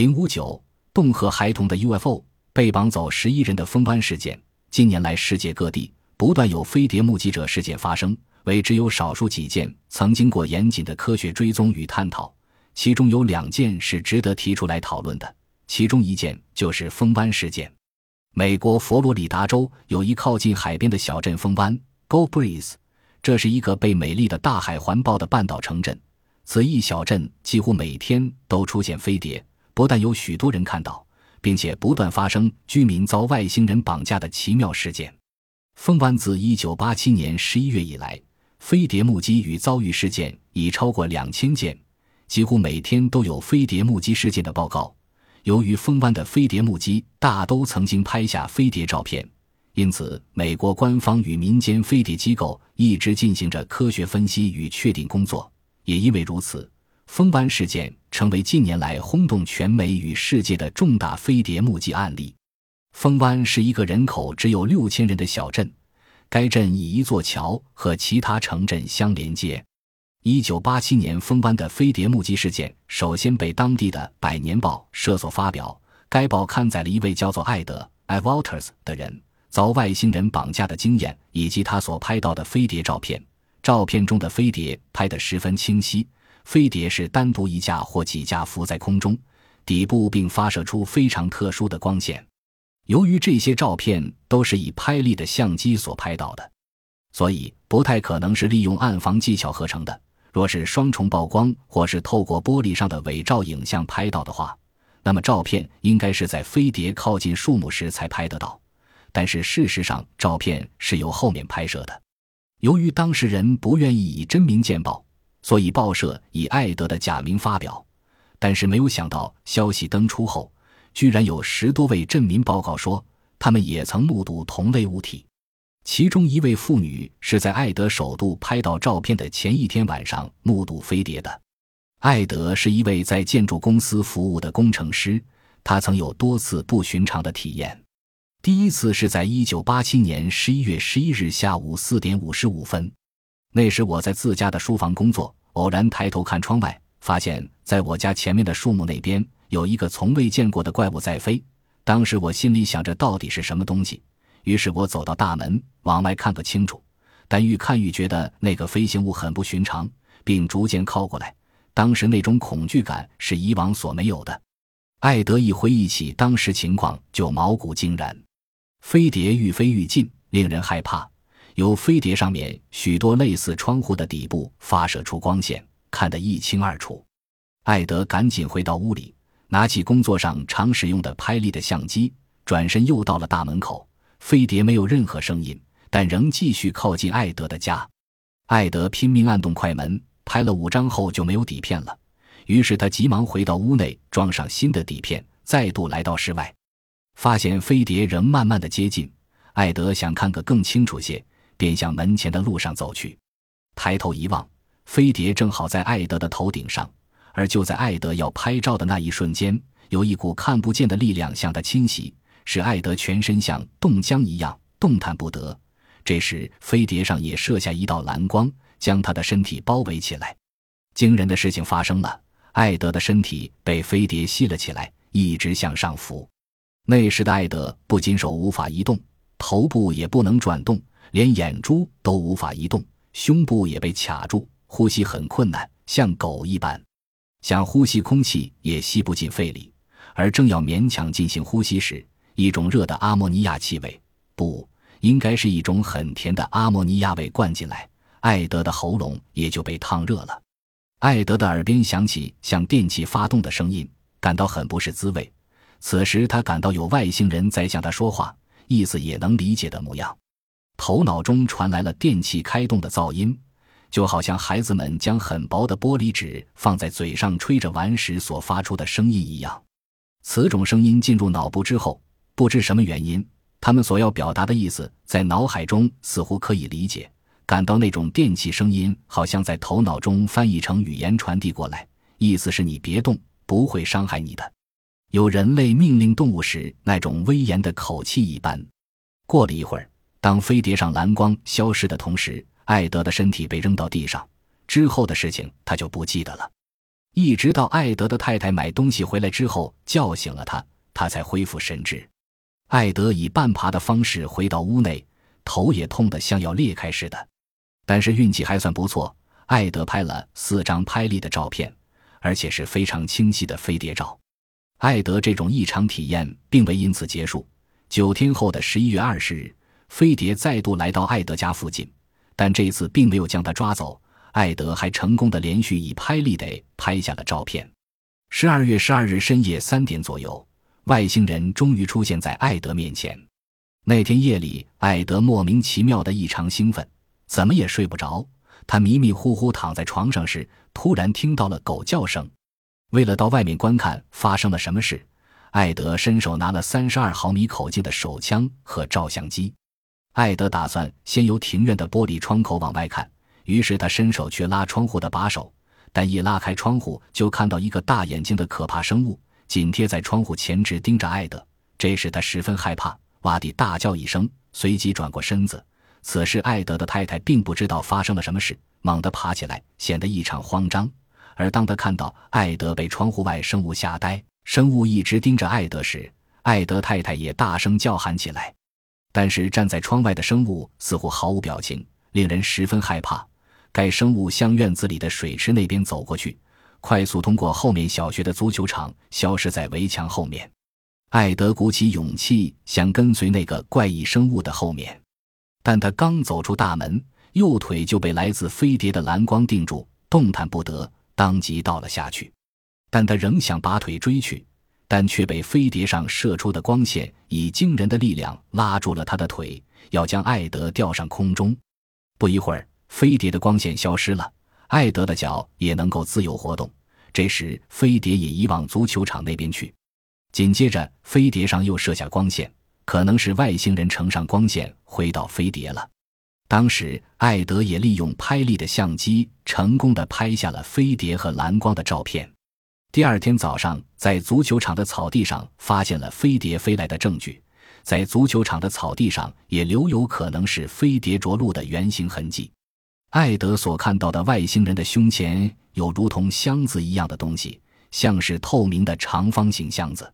零五九，洞河孩童的 UFO 被绑走十一人的风湾事件。近年来，世界各地不断有飞碟目击者事件发生，为只有少数几件曾经过严谨的科学追踪与探讨。其中有两件是值得提出来讨论的，其中一件就是风湾事件。美国佛罗里达州有一靠近海边的小镇风湾 （Go Breeze），这是一个被美丽的大海环抱的半岛城镇。此一小镇几乎每天都出现飞碟。不但有许多人看到，并且不断发生居民遭外星人绑架的奇妙事件。风湾自1987年11月以来，飞碟目击与遭遇事件已超过两千件，几乎每天都有飞碟目击事件的报告。由于风湾的飞碟目击大都曾经拍下飞碟照片，因此美国官方与民间飞碟机构一直进行着科学分析与确定工作。也因为如此。风湾事件成为近年来轰动全美与世界的重大飞碟目击案例。风湾是一个人口只有六千人的小镇，该镇以一座桥和其他城镇相连接。一九八七年，风湾的飞碟目击事件首先被当地的《百年报》社所发表。该报刊载了一位叫做艾德 （I Walters） 的人遭外星人绑架的经验，以及他所拍到的飞碟照片。照片中的飞碟拍得十分清晰。飞碟是单独一架或几架浮在空中，底部并发射出非常特殊的光线。由于这些照片都是以拍立的相机所拍到的，所以不太可能是利用暗房技巧合成的。若是双重曝光或是透过玻璃上的伪照影像拍到的话，那么照片应该是在飞碟靠近树木时才拍得到。但是事实上，照片是由后面拍摄的。由于当事人不愿意以真名见报。所以报社以艾德的假名发表，但是没有想到消息登出后，居然有十多位镇民报告说他们也曾目睹同类物体。其中一位妇女是在艾德首度拍到照片的前一天晚上目睹飞碟的。艾德是一位在建筑公司服务的工程师，他曾有多次不寻常的体验。第一次是在一九八七年十一月十一日下午四点五十五分。那时我在自家的书房工作，偶然抬头看窗外，发现在我家前面的树木那边有一个从未见过的怪物在飞。当时我心里想着到底是什么东西，于是我走到大门往外看个清楚。但愈看愈觉得那个飞行物很不寻常，并逐渐靠过来。当时那种恐惧感是以往所没有的。艾德一回忆起当时情况，就毛骨惊然。飞碟愈飞愈近，令人害怕。由飞碟上面许多类似窗户的底部发射出光线，看得一清二楚。艾德赶紧回到屋里，拿起工作上常使用的拍立的相机，转身又到了大门口。飞碟没有任何声音，但仍继续靠近艾德的家。艾德拼命按动快门，拍了五张后就没有底片了。于是他急忙回到屋内，装上新的底片，再度来到室外，发现飞碟仍慢慢的接近。艾德想看个更清楚些。便向门前的路上走去，抬头一望，飞碟正好在艾德的头顶上。而就在艾德要拍照的那一瞬间，有一股看不见的力量向他侵袭，使艾德全身像冻僵一样动弹不得。这时，飞碟上也射下一道蓝光，将他的身体包围起来。惊人的事情发生了，艾德的身体被飞碟吸了起来，一直向上浮。那时的艾德不仅手无法移动，头部也不能转动。连眼珠都无法移动，胸部也被卡住，呼吸很困难，像狗一般，想呼吸空气也吸不进肺里。而正要勉强进行呼吸时，一种热的阿莫尼亚气味，不应该是一种很甜的阿莫尼亚味灌进来，艾德的喉咙也就被烫热了。艾德的耳边响起像电器发动的声音，感到很不是滋味。此时他感到有外星人在向他说话，意思也能理解的模样。头脑中传来了电器开动的噪音，就好像孩子们将很薄的玻璃纸放在嘴上吹着玩时所发出的声音一样。此种声音进入脑部之后，不知什么原因，他们所要表达的意思在脑海中似乎可以理解。感到那种电器声音好像在头脑中翻译成语言传递过来，意思是你别动，不会伤害你的。有人类命令动物时那种威严的口气一般。过了一会儿。当飞碟上蓝光消失的同时，艾德的身体被扔到地上。之后的事情他就不记得了。一直到艾德的太太买东西回来之后叫醒了他，他才恢复神智。艾德以半爬的方式回到屋内，头也痛得像要裂开似的，但是运气还算不错。艾德拍了四张拍立的照片，而且是非常清晰的飞碟照。艾德这种异常体验并未因此结束。九天后的十一月二十日，飞碟再度来到艾德家附近，但这次并没有将他抓走。艾德还成功的连续以拍立得拍下了照片。十二月十二日深夜三点左右，外星人终于出现在艾德面前。那天夜里，艾德莫名其妙的异常兴奋，怎么也睡不着。他迷迷糊糊躺在床上时，突然听到了狗叫声。为了到外面观看发生了什么事，艾德伸手拿了三十二毫米口径的手枪和照相机。艾德打算先由庭院的玻璃窗口往外看。于是他伸手去拉窗户的把手，但一拉开窗户，就看到一个大眼睛的可怕生物紧贴在窗户前，直盯着艾德。这时他十分害怕，哇地大叫一声，随即转过身子。此时艾德的太太并不知道发生了什么事，猛地爬起来，显得异常慌张。而当他看到艾德被窗户外生物吓呆，生物一直盯着艾德时，艾德太太也大声叫喊起来。但是站在窗外的生物似乎毫无表情，令人十分害怕。该生物向院子里的水池那边走过去，快速通过后面小学的足球场，消失在围墙后面。艾德鼓起勇气想跟随那个怪异生物的后面，但他刚走出大门，右腿就被来自飞碟的蓝光定住，动弹不得，当即倒了下去。但他仍想拔腿追去，但却被飞碟上射出的光线以惊人的力量拉住了他的腿，要将艾德吊上空中。不一会儿。飞碟的光线消失了，艾德的脚也能够自由活动。这时，飞碟也移往足球场那边去。紧接着，飞碟上又射下光线，可能是外星人乘上光线回到飞碟了。当时，艾德也利用拍立的相机，成功的拍下了飞碟和蓝光的照片。第二天早上，在足球场的草地上发现了飞碟飞来的证据，在足球场的草地上也留有可能是飞碟着陆的圆形痕迹。艾德所看到的外星人的胸前有如同箱子一样的东西，像是透明的长方形箱子。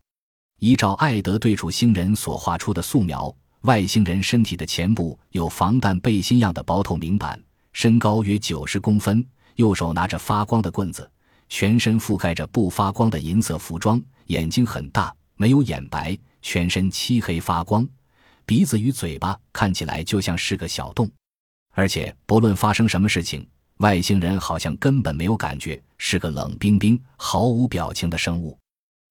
依照艾德对处星人所画出的素描，外星人身体的前部有防弹背心样的薄透明板，身高约九十公分，右手拿着发光的棍子，全身覆盖着不发光的银色服装，眼睛很大，没有眼白，全身漆黑发光，鼻子与嘴巴看起来就像是个小洞。而且，不论发生什么事情，外星人好像根本没有感觉，是个冷冰冰、毫无表情的生物。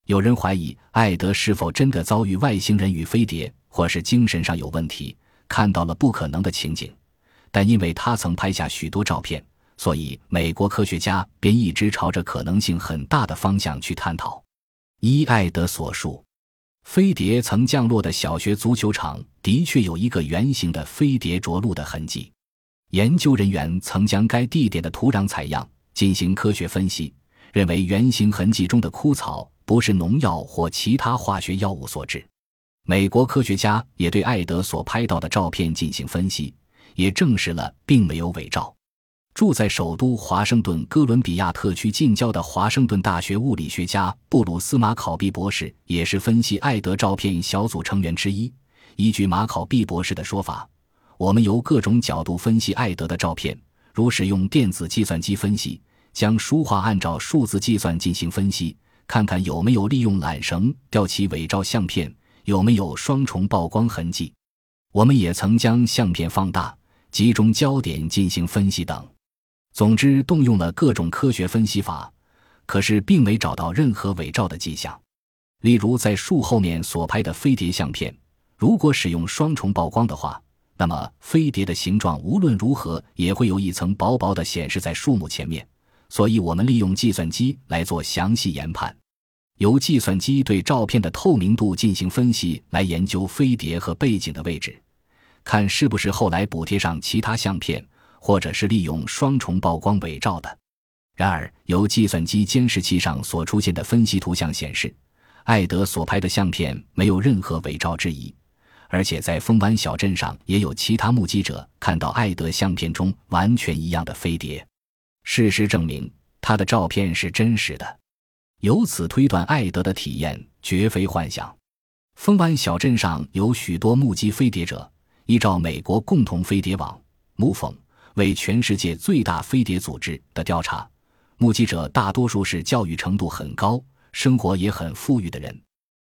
有人怀疑艾德是否真的遭遇外星人与飞碟，或是精神上有问题，看到了不可能的情景。但因为他曾拍下许多照片，所以美国科学家便一直朝着可能性很大的方向去探讨。依艾德所述，飞碟曾降落的小学足球场的确有一个圆形的飞碟着陆的痕迹。研究人员曾将该地点的土壤采样进行科学分析，认为圆形痕迹中的枯草不是农药或其他化学药物所致。美国科学家也对艾德所拍到的照片进行分析，也证实了并没有伪造。住在首都华盛顿哥伦比亚特区近郊的华盛顿大学物理学家布鲁斯·马考毕博士也是分析艾德照片小组成员之一。依据马考毕博士的说法。我们由各种角度分析艾德的照片，如使用电子计算机分析，将书画按照数字计算进行分析，看看有没有利用缆绳吊起伪造相片，有没有双重曝光痕迹。我们也曾将相片放大，集中焦点进行分析等。总之，动用了各种科学分析法，可是并没找到任何伪造的迹象。例如，在树后面所拍的飞碟相片，如果使用双重曝光的话。那么，飞碟的形状无论如何也会有一层薄薄的显示在树木前面，所以我们利用计算机来做详细研判，由计算机对照片的透明度进行分析，来研究飞碟和背景的位置，看是不是后来补贴上其他相片，或者是利用双重曝光伪造的。然而，由计算机监视器上所出现的分析图像显示，艾德所拍的相片没有任何伪造之疑。而且在峰湾小镇上也有其他目击者看到艾德相片中完全一样的飞碟。事实证明，他的照片是真实的。由此推断，艾德的体验绝非幻想。风湾小镇上有许多目击飞碟者。依照美国共同飞碟网 （MUFON） 为全世界最大飞碟组织的调查，目击者大多数是教育程度很高、生活也很富裕的人。